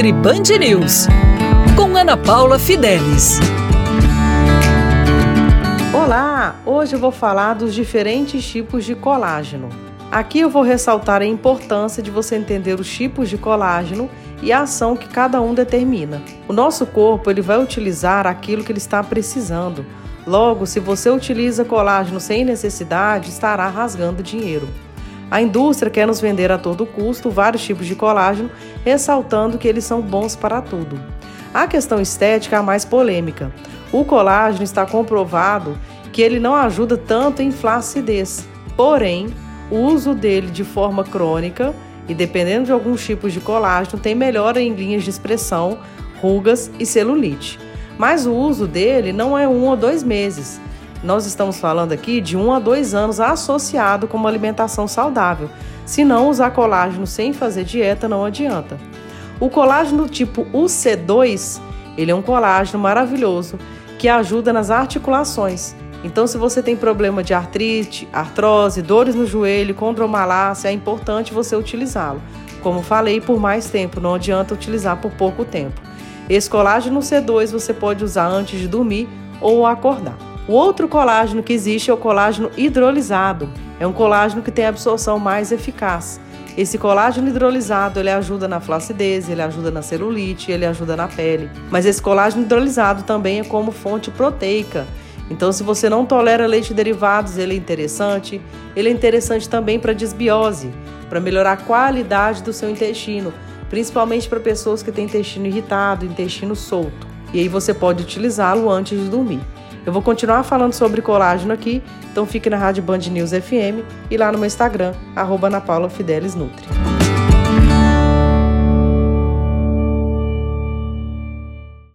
Nutri Band News, com Ana Paula Fidelis. Olá, hoje eu vou falar dos diferentes tipos de colágeno. Aqui eu vou ressaltar a importância de você entender os tipos de colágeno e a ação que cada um determina. O nosso corpo ele vai utilizar aquilo que ele está precisando. Logo, se você utiliza colágeno sem necessidade, estará rasgando dinheiro. A indústria quer nos vender a todo custo vários tipos de colágeno, ressaltando que eles são bons para tudo. A questão estética é a mais polêmica. O colágeno está comprovado que ele não ajuda tanto em flacidez. Porém, o uso dele de forma crônica e dependendo de alguns tipos de colágeno tem melhora em linhas de expressão, rugas e celulite. Mas o uso dele não é um ou dois meses. Nós estamos falando aqui de um a dois anos associado com uma alimentação saudável. Se não usar colágeno sem fazer dieta, não adianta. O colágeno tipo UC2, ele é um colágeno maravilhoso que ajuda nas articulações. Então, se você tem problema de artrite, artrose, dores no joelho, condromalácia, é importante você utilizá-lo. Como falei, por mais tempo, não adianta utilizar por pouco tempo. Esse colágeno C2 você pode usar antes de dormir ou acordar. O outro colágeno que existe é o colágeno hidrolisado. É um colágeno que tem absorção mais eficaz. Esse colágeno hidrolisado ele ajuda na flacidez, ele ajuda na celulite, ele ajuda na pele. Mas esse colágeno hidrolisado também é como fonte proteica. Então, se você não tolera leite derivados, ele é interessante. Ele é interessante também para desbiose, para melhorar a qualidade do seu intestino, principalmente para pessoas que têm intestino irritado, intestino solto. E aí você pode utilizá-lo antes de dormir. Eu vou continuar falando sobre colágeno aqui, então fique na Rádio Band News FM e lá no meu Instagram, arroba Ana Paula Fidelis Nutri.